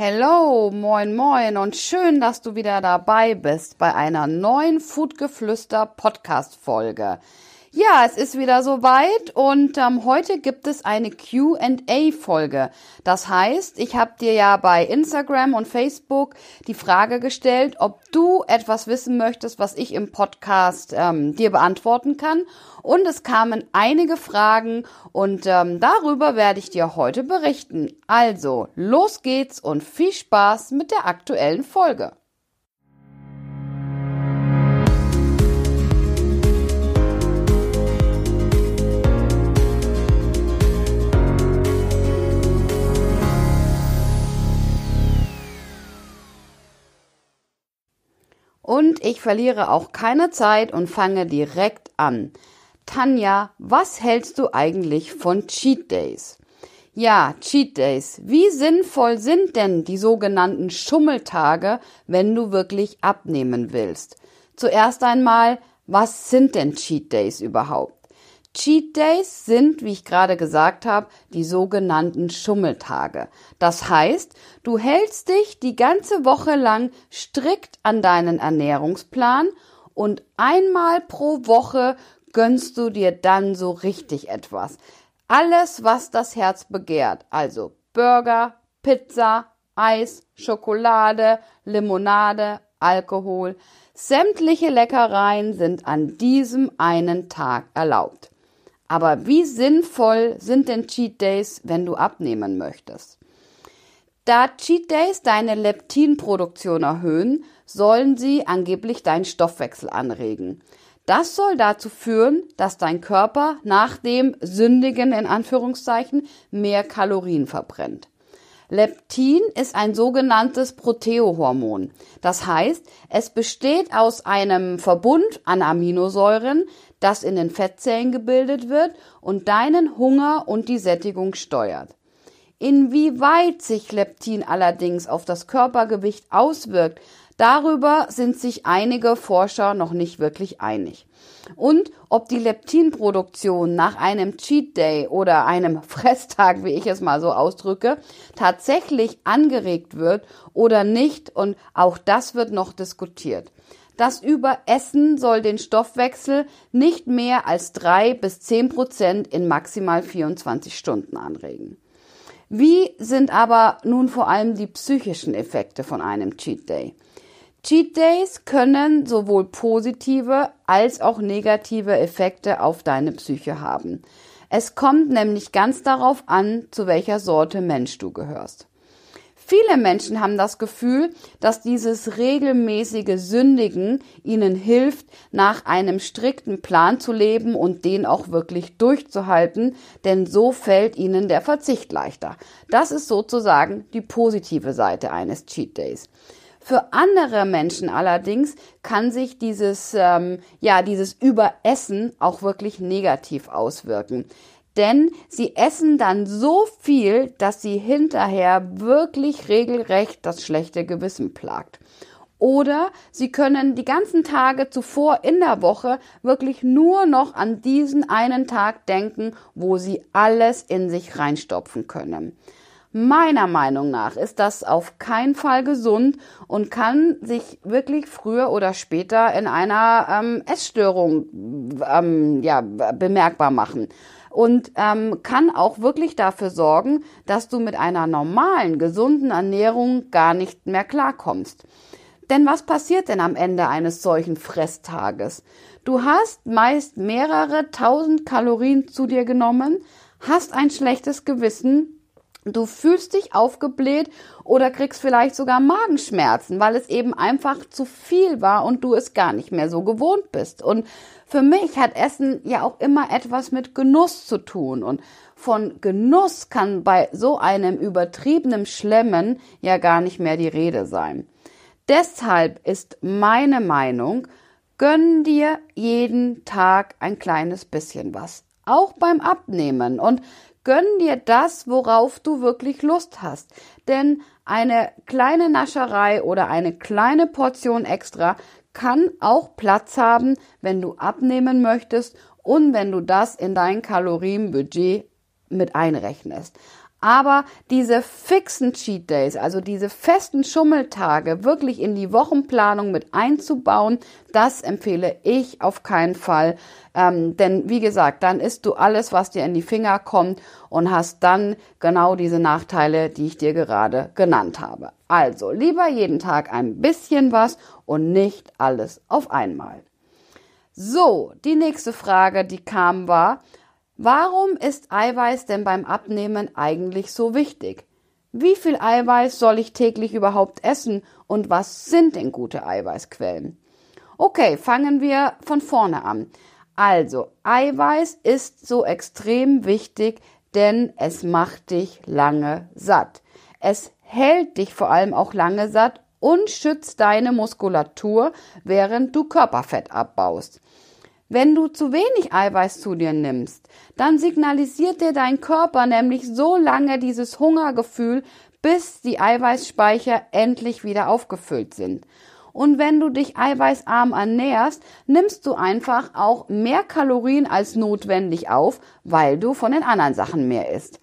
Hello, moin moin und schön, dass du wieder dabei bist bei einer neuen Foodgeflüster Podcast Folge. Ja, es ist wieder soweit und ähm, heute gibt es eine QA-Folge. Das heißt, ich habe dir ja bei Instagram und Facebook die Frage gestellt, ob du etwas wissen möchtest, was ich im Podcast ähm, dir beantworten kann. Und es kamen einige Fragen und ähm, darüber werde ich dir heute berichten. Also, los geht's und viel Spaß mit der aktuellen Folge. Und ich verliere auch keine Zeit und fange direkt an. Tanja, was hältst du eigentlich von Cheat Days? Ja, Cheat Days. Wie sinnvoll sind denn die sogenannten Schummeltage, wenn du wirklich abnehmen willst? Zuerst einmal, was sind denn Cheat Days überhaupt? Cheat Days sind, wie ich gerade gesagt habe, die sogenannten Schummeltage. Das heißt, du hältst dich die ganze Woche lang strikt an deinen Ernährungsplan und einmal pro Woche gönnst du dir dann so richtig etwas. Alles, was das Herz begehrt, also Burger, Pizza, Eis, Schokolade, Limonade, Alkohol, sämtliche Leckereien sind an diesem einen Tag erlaubt. Aber wie sinnvoll sind denn Cheat Days, wenn du abnehmen möchtest? Da Cheat Days deine Leptinproduktion erhöhen, sollen sie angeblich deinen Stoffwechsel anregen. Das soll dazu führen, dass dein Körper nach dem Sündigen in Anführungszeichen mehr Kalorien verbrennt. Leptin ist ein sogenanntes Proteohormon. Das heißt, es besteht aus einem Verbund an Aminosäuren, das in den Fettzellen gebildet wird und deinen Hunger und die Sättigung steuert. Inwieweit sich Leptin allerdings auf das Körpergewicht auswirkt, darüber sind sich einige Forscher noch nicht wirklich einig. Und ob die Leptinproduktion nach einem Cheat Day oder einem Fresstag, wie ich es mal so ausdrücke, tatsächlich angeregt wird oder nicht, und auch das wird noch diskutiert. Das Überessen soll den Stoffwechsel nicht mehr als drei bis zehn Prozent in maximal 24 Stunden anregen. Wie sind aber nun vor allem die psychischen Effekte von einem Cheat Day? Cheat Days können sowohl positive als auch negative Effekte auf deine Psyche haben. Es kommt nämlich ganz darauf an, zu welcher Sorte Mensch du gehörst. Viele Menschen haben das Gefühl, dass dieses regelmäßige Sündigen ihnen hilft, nach einem strikten Plan zu leben und den auch wirklich durchzuhalten, denn so fällt ihnen der Verzicht leichter. Das ist sozusagen die positive Seite eines Cheat Days. Für andere Menschen allerdings kann sich dieses, ähm, ja, dieses Überessen auch wirklich negativ auswirken denn sie essen dann so viel, dass sie hinterher wirklich regelrecht das schlechte Gewissen plagt. Oder sie können die ganzen Tage zuvor in der Woche wirklich nur noch an diesen einen Tag denken, wo sie alles in sich reinstopfen können. Meiner Meinung nach ist das auf keinen Fall gesund und kann sich wirklich früher oder später in einer ähm, Essstörung ähm, ja, bemerkbar machen und ähm, kann auch wirklich dafür sorgen, dass du mit einer normalen, gesunden Ernährung gar nicht mehr klarkommst. Denn was passiert denn am Ende eines solchen Fresstages? Du hast meist mehrere tausend Kalorien zu dir genommen, hast ein schlechtes Gewissen Du fühlst dich aufgebläht oder kriegst vielleicht sogar Magenschmerzen, weil es eben einfach zu viel war und du es gar nicht mehr so gewohnt bist. Und für mich hat Essen ja auch immer etwas mit Genuss zu tun. Und von Genuss kann bei so einem übertriebenen Schlemmen ja gar nicht mehr die Rede sein. Deshalb ist meine Meinung, Gönn dir jeden Tag ein kleines bisschen was. Auch beim Abnehmen. Und gönn dir das, worauf du wirklich Lust hast. Denn eine kleine Nascherei oder eine kleine Portion extra kann auch Platz haben, wenn du abnehmen möchtest und wenn du das in dein Kalorienbudget mit einrechnest. Aber diese fixen Cheat Days, also diese festen Schummeltage wirklich in die Wochenplanung mit einzubauen, das empfehle ich auf keinen Fall. Ähm, denn wie gesagt, dann isst du alles, was dir in die Finger kommt und hast dann genau diese Nachteile, die ich dir gerade genannt habe. Also lieber jeden Tag ein bisschen was und nicht alles auf einmal. So, die nächste Frage, die kam, war, Warum ist Eiweiß denn beim Abnehmen eigentlich so wichtig? Wie viel Eiweiß soll ich täglich überhaupt essen und was sind denn gute Eiweißquellen? Okay, fangen wir von vorne an. Also, Eiweiß ist so extrem wichtig, denn es macht dich lange satt. Es hält dich vor allem auch lange satt und schützt deine Muskulatur, während du Körperfett abbaust. Wenn du zu wenig Eiweiß zu dir nimmst, dann signalisiert dir dein Körper nämlich so lange dieses Hungergefühl, bis die Eiweißspeicher endlich wieder aufgefüllt sind. Und wenn du dich eiweißarm ernährst, nimmst du einfach auch mehr Kalorien als notwendig auf, weil du von den anderen Sachen mehr isst.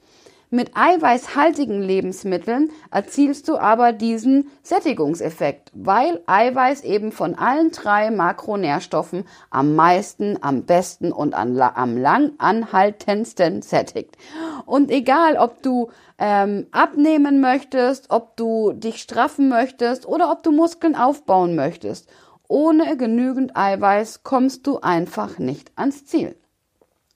Mit eiweißhaltigen Lebensmitteln erzielst du aber diesen Sättigungseffekt, weil Eiweiß eben von allen drei Makronährstoffen am meisten, am besten und am lang anhaltendsten sättigt. Und egal, ob du ähm, abnehmen möchtest, ob du dich straffen möchtest oder ob du Muskeln aufbauen möchtest, ohne genügend Eiweiß kommst du einfach nicht ans Ziel.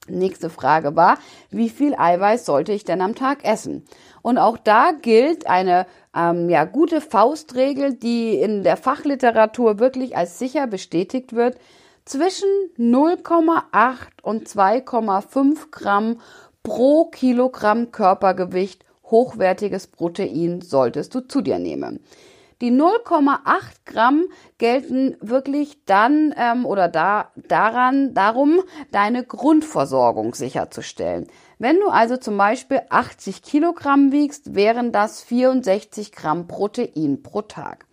Nächste Frage war, wie viel Eiweiß sollte ich denn am Tag essen? Und auch da gilt eine ähm, ja, gute Faustregel, die in der Fachliteratur wirklich als sicher bestätigt wird. Zwischen 0,8 und 2,5 Gramm pro Kilogramm Körpergewicht hochwertiges Protein solltest du zu dir nehmen. Die 0,8 Gramm gelten wirklich dann ähm, oder da daran darum, deine Grundversorgung sicherzustellen. Wenn du also zum Beispiel 80 Kilogramm wiegst, wären das 64 Gramm Protein pro Tag.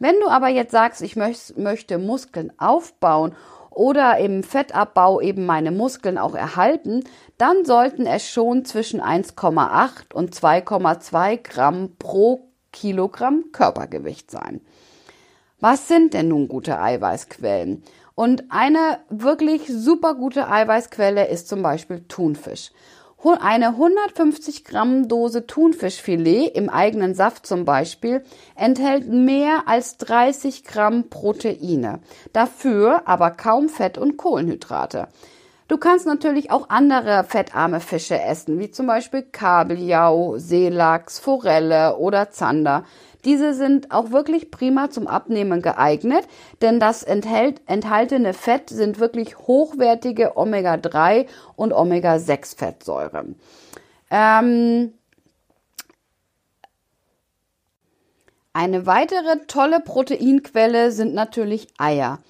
Wenn du aber jetzt sagst, ich möcht, möchte Muskeln aufbauen oder im Fettabbau eben meine Muskeln auch erhalten, dann sollten es schon zwischen 1,8 und 2,2 Gramm pro Kilogramm Körpergewicht sein. Was sind denn nun gute Eiweißquellen? Und eine wirklich super gute Eiweißquelle ist zum Beispiel Thunfisch. Eine 150 Gramm Dose Thunfischfilet im eigenen Saft zum Beispiel enthält mehr als 30 Gramm Proteine, dafür aber kaum Fett und Kohlenhydrate. Du kannst natürlich auch andere fettarme Fische essen, wie zum Beispiel Kabeljau, Seelachs, Forelle oder Zander. Diese sind auch wirklich prima zum Abnehmen geeignet, denn das enthält, enthaltene Fett sind wirklich hochwertige Omega-3 und Omega-6-Fettsäuren. Ähm, eine weitere tolle Proteinquelle sind natürlich Eier.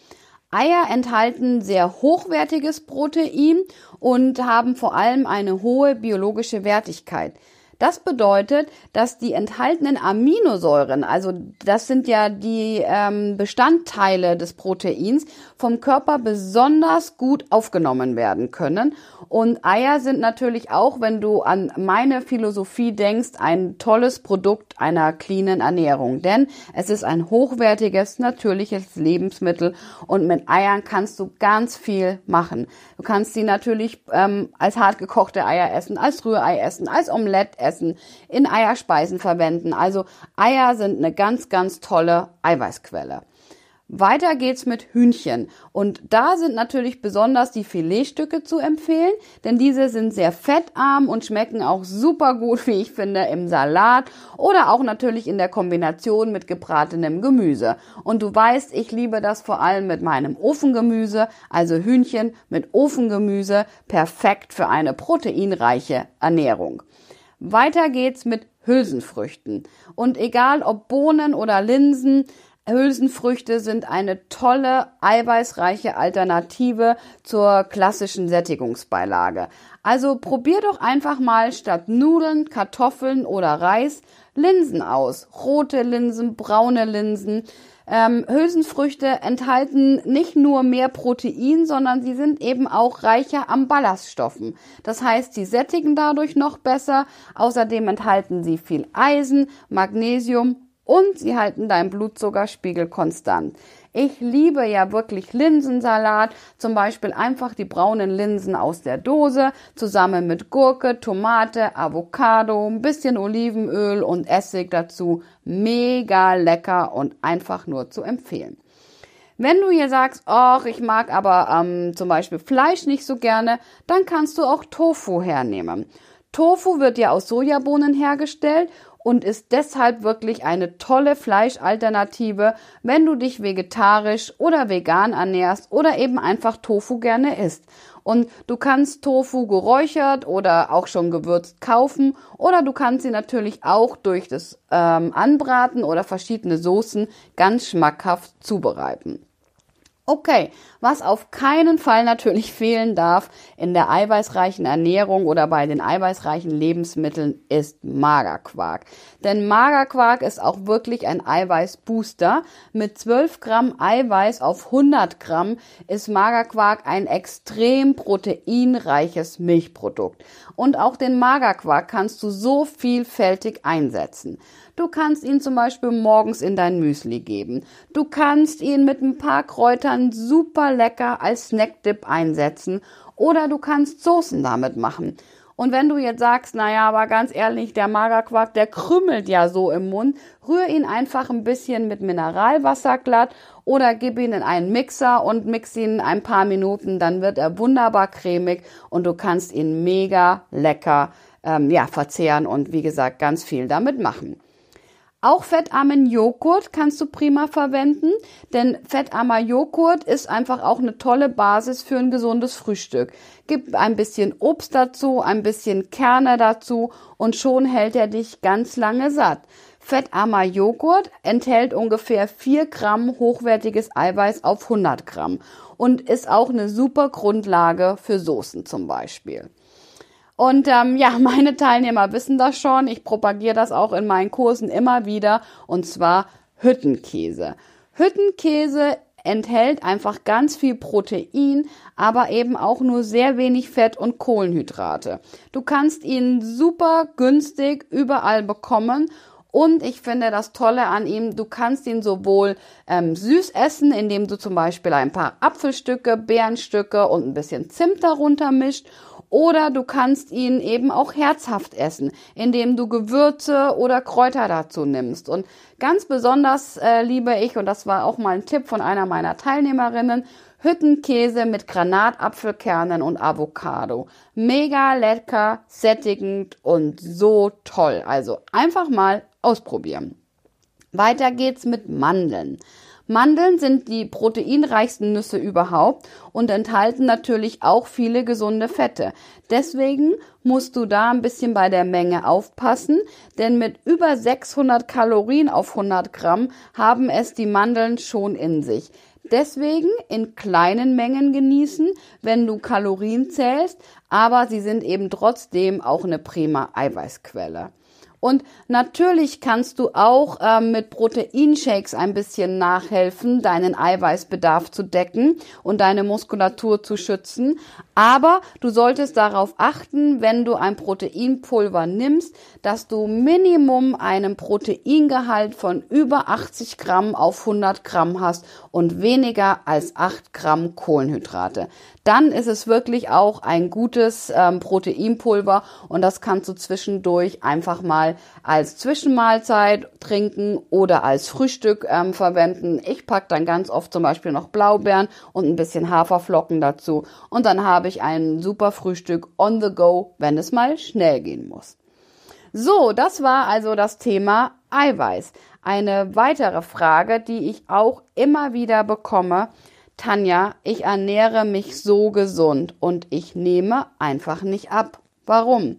Eier enthalten sehr hochwertiges Protein und haben vor allem eine hohe biologische Wertigkeit. Das bedeutet, dass die enthaltenen Aminosäuren, also das sind ja die ähm, Bestandteile des Proteins, vom Körper besonders gut aufgenommen werden können. Und Eier sind natürlich auch, wenn du an meine Philosophie denkst, ein tolles Produkt einer cleanen Ernährung. Denn es ist ein hochwertiges, natürliches Lebensmittel und mit Eiern kannst du ganz viel machen. Du kannst sie natürlich ähm, als hart gekochte Eier essen, als Rührei essen, als Omelette essen, in Eierspeisen verwenden. Also Eier sind eine ganz, ganz tolle Eiweißquelle. Weiter geht's mit Hühnchen. Und da sind natürlich besonders die Filetstücke zu empfehlen, denn diese sind sehr fettarm und schmecken auch super gut, wie ich finde, im Salat oder auch natürlich in der Kombination mit gebratenem Gemüse. Und du weißt, ich liebe das vor allem mit meinem Ofengemüse, also Hühnchen mit Ofengemüse, perfekt für eine proteinreiche Ernährung. Weiter geht's mit Hülsenfrüchten. Und egal ob Bohnen oder Linsen, Hülsenfrüchte sind eine tolle, eiweißreiche Alternative zur klassischen Sättigungsbeilage. Also probier doch einfach mal statt Nudeln, Kartoffeln oder Reis Linsen aus. Rote Linsen, braune Linsen. Ähm, Hülsenfrüchte enthalten nicht nur mehr Protein, sondern sie sind eben auch reicher an Ballaststoffen. Das heißt, sie sättigen dadurch noch besser. Außerdem enthalten sie viel Eisen, Magnesium und sie halten deinen Blutzuckerspiegel konstant. Ich liebe ja wirklich Linsensalat, zum Beispiel einfach die braunen Linsen aus der Dose zusammen mit Gurke, Tomate, Avocado, ein bisschen Olivenöl und Essig dazu. Mega lecker und einfach nur zu empfehlen. Wenn du hier sagst, ach, ich mag aber ähm, zum Beispiel Fleisch nicht so gerne, dann kannst du auch Tofu hernehmen. Tofu wird ja aus Sojabohnen hergestellt und ist deshalb wirklich eine tolle Fleischalternative, wenn du dich vegetarisch oder vegan ernährst oder eben einfach Tofu gerne isst. Und du kannst Tofu geräuchert oder auch schon gewürzt kaufen oder du kannst sie natürlich auch durch das ähm, Anbraten oder verschiedene Soßen ganz schmackhaft zubereiten. Okay, was auf keinen Fall natürlich fehlen darf in der eiweißreichen Ernährung oder bei den eiweißreichen Lebensmitteln ist Magerquark. Denn Magerquark ist auch wirklich ein Eiweißbooster. Mit 12 Gramm Eiweiß auf 100 Gramm ist Magerquark ein extrem proteinreiches Milchprodukt. Und auch den Magerquark kannst du so vielfältig einsetzen. Du kannst ihn zum Beispiel morgens in dein Müsli geben. Du kannst ihn mit ein paar Kräutern super lecker als Snackdip einsetzen oder du kannst Soßen damit machen. Und wenn du jetzt sagst, naja, aber ganz ehrlich, der Magerquark, der krümmelt ja so im Mund, rühr ihn einfach ein bisschen mit Mineralwasser glatt oder gib ihn in einen Mixer und mix ihn ein paar Minuten, dann wird er wunderbar cremig und du kannst ihn mega lecker ähm, ja, verzehren und wie gesagt ganz viel damit machen. Auch fettarmen Joghurt kannst du prima verwenden, denn fettarmer Joghurt ist einfach auch eine tolle Basis für ein gesundes Frühstück. Gib ein bisschen Obst dazu, ein bisschen Kerne dazu und schon hält er dich ganz lange satt. Fettarmer Joghurt enthält ungefähr 4 Gramm hochwertiges Eiweiß auf 100 Gramm und ist auch eine super Grundlage für Soßen zum Beispiel. Und ähm, ja, meine Teilnehmer wissen das schon. Ich propagiere das auch in meinen Kursen immer wieder. Und zwar Hüttenkäse. Hüttenkäse enthält einfach ganz viel Protein, aber eben auch nur sehr wenig Fett und Kohlenhydrate. Du kannst ihn super günstig überall bekommen und ich finde das Tolle an ihm, du kannst ihn sowohl ähm, süß essen, indem du zum Beispiel ein paar Apfelstücke, Beerenstücke und ein bisschen Zimt darunter mischt oder du kannst ihn eben auch herzhaft essen, indem du Gewürze oder Kräuter dazu nimmst. Und ganz besonders äh, liebe ich, und das war auch mal ein Tipp von einer meiner Teilnehmerinnen, Hüttenkäse mit Granatapfelkernen und Avocado. Mega lecker, sättigend und so toll. Also einfach mal ausprobieren. Weiter geht's mit Mandeln. Mandeln sind die proteinreichsten Nüsse überhaupt und enthalten natürlich auch viele gesunde Fette. Deswegen musst du da ein bisschen bei der Menge aufpassen, denn mit über 600 Kalorien auf 100 Gramm haben es die Mandeln schon in sich. Deswegen in kleinen Mengen genießen, wenn du Kalorien zählst, aber sie sind eben trotzdem auch eine prima Eiweißquelle. Und natürlich kannst du auch ähm, mit Proteinshakes ein bisschen nachhelfen, deinen Eiweißbedarf zu decken und deine Muskulatur zu schützen. Aber du solltest darauf achten, wenn du ein Proteinpulver nimmst, dass du Minimum einen Proteingehalt von über 80 Gramm auf 100 Gramm hast und weniger als 8 Gramm Kohlenhydrate dann ist es wirklich auch ein gutes ähm, Proteinpulver und das kannst du zwischendurch einfach mal als Zwischenmahlzeit trinken oder als Frühstück ähm, verwenden. Ich pack dann ganz oft zum Beispiel noch Blaubeeren und ein bisschen Haferflocken dazu und dann habe ich ein super Frühstück on the go, wenn es mal schnell gehen muss. So, das war also das Thema Eiweiß. Eine weitere Frage, die ich auch immer wieder bekomme, Tanja, ich ernähre mich so gesund und ich nehme einfach nicht ab. Warum?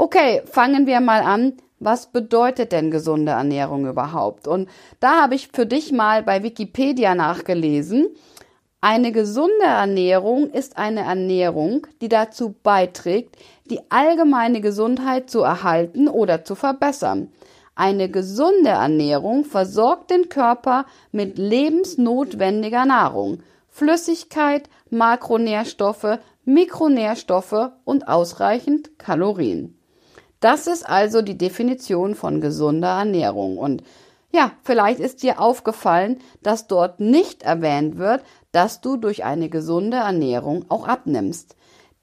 Okay, fangen wir mal an. was bedeutet denn gesunde Ernährung überhaupt? Und da habe ich für dich mal bei Wikipedia nachgelesen. Eine gesunde Ernährung ist eine Ernährung, die dazu beiträgt, die allgemeine Gesundheit zu erhalten oder zu verbessern. Eine gesunde Ernährung versorgt den Körper mit lebensnotwendiger Nahrung, Flüssigkeit, Makronährstoffe, Mikronährstoffe und ausreichend Kalorien. Das ist also die Definition von gesunder Ernährung. Und ja, vielleicht ist dir aufgefallen, dass dort nicht erwähnt wird, dass du durch eine gesunde Ernährung auch abnimmst.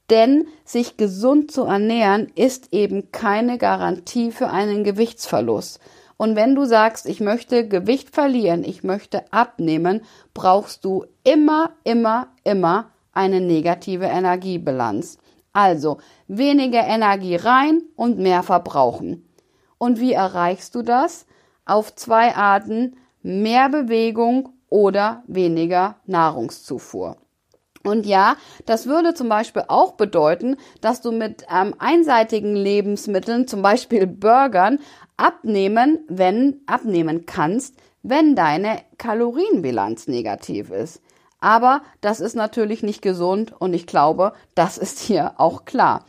Denn sich gesund zu ernähren ist eben keine Garantie für einen Gewichtsverlust. Und wenn du sagst, ich möchte Gewicht verlieren, ich möchte abnehmen, brauchst du immer, immer, immer eine negative Energiebilanz. Also weniger Energie rein und mehr verbrauchen. Und wie erreichst du das? Auf zwei Arten, mehr Bewegung oder weniger Nahrungszufuhr. Und ja, das würde zum Beispiel auch bedeuten, dass du mit ähm, einseitigen Lebensmitteln, zum Beispiel Burgern, abnehmen, wenn abnehmen kannst, wenn deine Kalorienbilanz negativ ist. Aber das ist natürlich nicht gesund und ich glaube, das ist hier auch klar.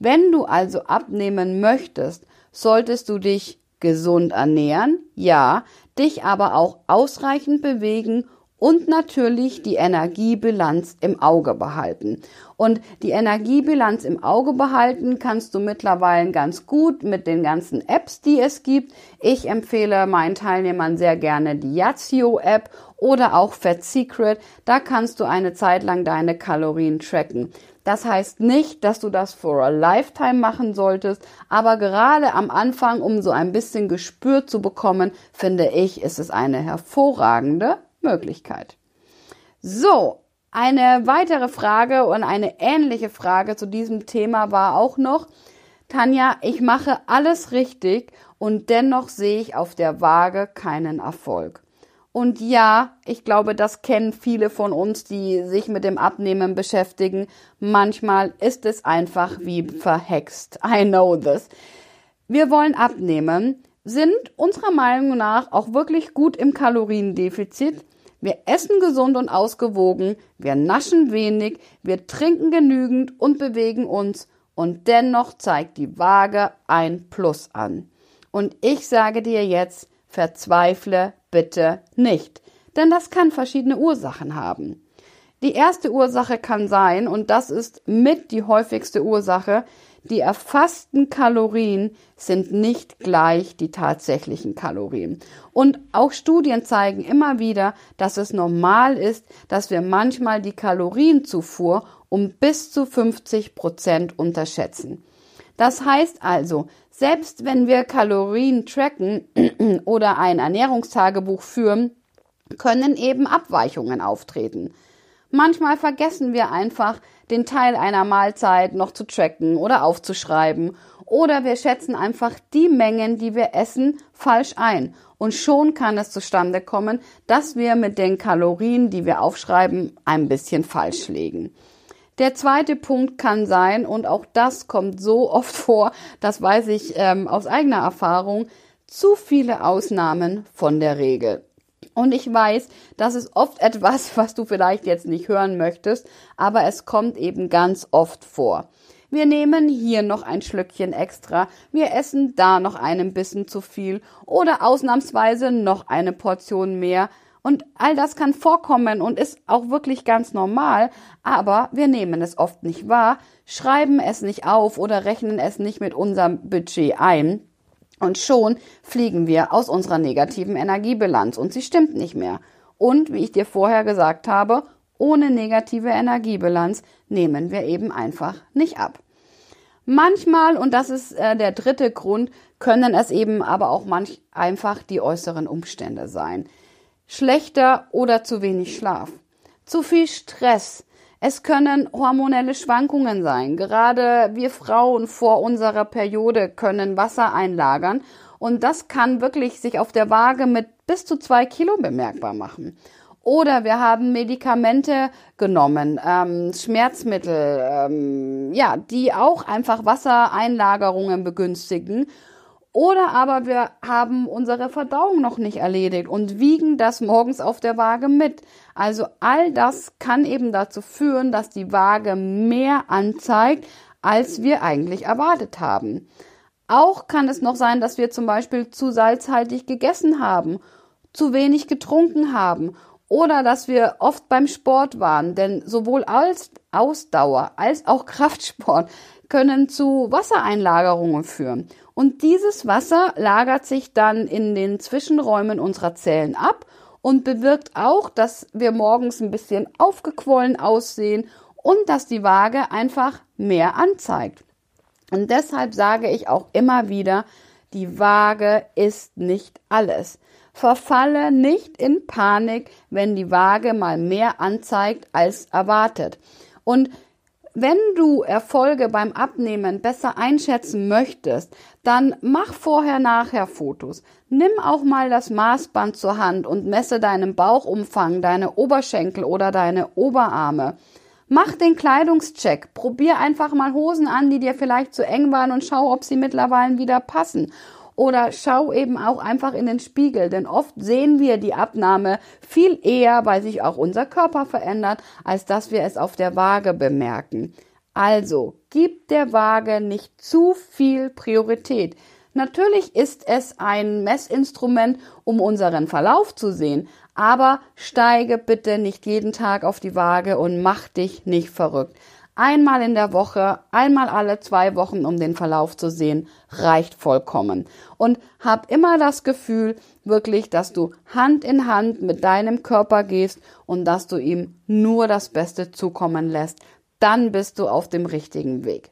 Wenn du also abnehmen möchtest, solltest du dich gesund ernähren, ja, dich aber auch ausreichend bewegen und natürlich die Energiebilanz im Auge behalten. Und die Energiebilanz im Auge behalten kannst du mittlerweile ganz gut mit den ganzen Apps, die es gibt. Ich empfehle meinen Teilnehmern sehr gerne die Yazio App oder auch Fat Secret. Da kannst du eine Zeit lang deine Kalorien tracken. Das heißt nicht, dass du das for a lifetime machen solltest, aber gerade am Anfang, um so ein bisschen Gespür zu bekommen, finde ich, ist es eine hervorragende Möglichkeit. So, eine weitere Frage und eine ähnliche Frage zu diesem Thema war auch noch, Tanja, ich mache alles richtig und dennoch sehe ich auf der Waage keinen Erfolg. Und ja, ich glaube, das kennen viele von uns, die sich mit dem Abnehmen beschäftigen. Manchmal ist es einfach wie verhext. I know this. Wir wollen abnehmen, sind unserer Meinung nach auch wirklich gut im Kaloriendefizit, wir essen gesund und ausgewogen, wir naschen wenig, wir trinken genügend und bewegen uns und dennoch zeigt die Waage ein Plus an. Und ich sage dir jetzt, verzweifle bitte nicht, denn das kann verschiedene Ursachen haben. Die erste Ursache kann sein, und das ist mit die häufigste Ursache, die erfassten Kalorien sind nicht gleich die tatsächlichen Kalorien. Und auch Studien zeigen immer wieder, dass es normal ist, dass wir manchmal die Kalorienzufuhr um bis zu 50 Prozent unterschätzen. Das heißt also, selbst wenn wir Kalorien tracken oder ein Ernährungstagebuch führen, können eben Abweichungen auftreten. Manchmal vergessen wir einfach, den Teil einer Mahlzeit noch zu tracken oder aufzuschreiben. Oder wir schätzen einfach die Mengen, die wir essen, falsch ein. Und schon kann es zustande kommen, dass wir mit den Kalorien, die wir aufschreiben, ein bisschen falsch liegen. Der zweite Punkt kann sein, und auch das kommt so oft vor, das weiß ich ähm, aus eigener Erfahrung, zu viele Ausnahmen von der Regel. Und ich weiß, das ist oft etwas, was du vielleicht jetzt nicht hören möchtest, aber es kommt eben ganz oft vor. Wir nehmen hier noch ein Schlückchen extra, wir essen da noch einen Bissen zu viel oder ausnahmsweise noch eine Portion mehr. Und all das kann vorkommen und ist auch wirklich ganz normal, aber wir nehmen es oft nicht wahr, schreiben es nicht auf oder rechnen es nicht mit unserem Budget ein. Und schon fliegen wir aus unserer negativen Energiebilanz und sie stimmt nicht mehr. Und wie ich dir vorher gesagt habe, ohne negative Energiebilanz nehmen wir eben einfach nicht ab. Manchmal, und das ist äh, der dritte Grund, können es eben aber auch manch einfach die äußeren Umstände sein. Schlechter oder zu wenig Schlaf, zu viel Stress, es können hormonelle Schwankungen sein. Gerade wir Frauen vor unserer Periode können Wasser einlagern und das kann wirklich sich auf der Waage mit bis zu zwei Kilo bemerkbar machen. Oder wir haben Medikamente genommen, ähm, Schmerzmittel, ähm, ja, die auch einfach Wassereinlagerungen begünstigen. Oder aber wir haben unsere Verdauung noch nicht erledigt und wiegen das morgens auf der Waage mit. Also all das kann eben dazu führen, dass die Waage mehr anzeigt, als wir eigentlich erwartet haben. Auch kann es noch sein, dass wir zum Beispiel zu salzhaltig gegessen haben, zu wenig getrunken haben oder dass wir oft beim Sport waren, denn sowohl als Ausdauer als auch Kraftsport können zu Wassereinlagerungen führen. Und dieses Wasser lagert sich dann in den Zwischenräumen unserer Zellen ab und bewirkt auch, dass wir morgens ein bisschen aufgequollen aussehen und dass die Waage einfach mehr anzeigt. Und deshalb sage ich auch immer wieder, die Waage ist nicht alles. Verfalle nicht in Panik, wenn die Waage mal mehr anzeigt als erwartet. Und wenn du Erfolge beim Abnehmen besser einschätzen möchtest, dann mach vorher-nachher Fotos. Nimm auch mal das Maßband zur Hand und messe deinen Bauchumfang, deine Oberschenkel oder deine Oberarme. Mach den Kleidungscheck. Probier einfach mal Hosen an, die dir vielleicht zu eng waren und schau, ob sie mittlerweile wieder passen. Oder schau eben auch einfach in den Spiegel, denn oft sehen wir die Abnahme viel eher, weil sich auch unser Körper verändert, als dass wir es auf der Waage bemerken. Also, gib der Waage nicht zu viel Priorität. Natürlich ist es ein Messinstrument, um unseren Verlauf zu sehen, aber steige bitte nicht jeden Tag auf die Waage und mach dich nicht verrückt. Einmal in der Woche, einmal alle zwei Wochen, um den Verlauf zu sehen, reicht vollkommen. Und hab immer das Gefühl, wirklich, dass du Hand in Hand mit deinem Körper gehst und dass du ihm nur das Beste zukommen lässt. Dann bist du auf dem richtigen Weg.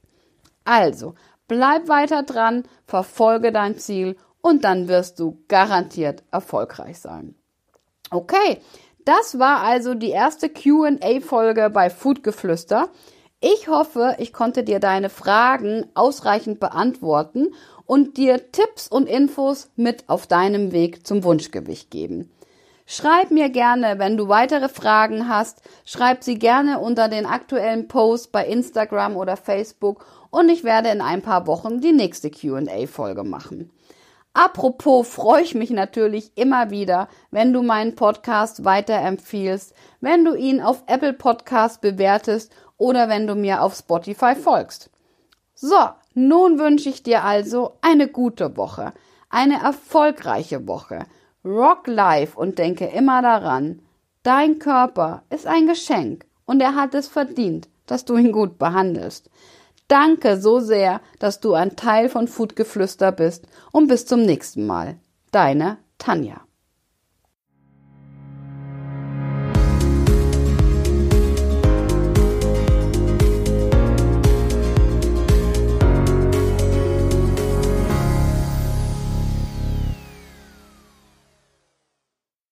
Also, bleib weiter dran, verfolge dein Ziel und dann wirst du garantiert erfolgreich sein. Okay, das war also die erste QA-Folge bei Foodgeflüster. Ich hoffe, ich konnte dir deine Fragen ausreichend beantworten und dir Tipps und Infos mit auf deinem Weg zum Wunschgewicht geben. Schreib mir gerne, wenn du weitere Fragen hast, schreib sie gerne unter den aktuellen Posts bei Instagram oder Facebook und ich werde in ein paar Wochen die nächste QA-Folge machen. Apropos freue ich mich natürlich immer wieder, wenn du meinen Podcast weiterempfiehlst, wenn du ihn auf Apple Podcast bewertest oder wenn du mir auf Spotify folgst. So, nun wünsche ich dir also eine gute Woche, eine erfolgreiche Woche. Rock life und denke immer daran, dein Körper ist ein Geschenk und er hat es verdient, dass du ihn gut behandelst. Danke so sehr, dass du ein Teil von Foodgeflüster bist und bis zum nächsten Mal. Deine Tanja.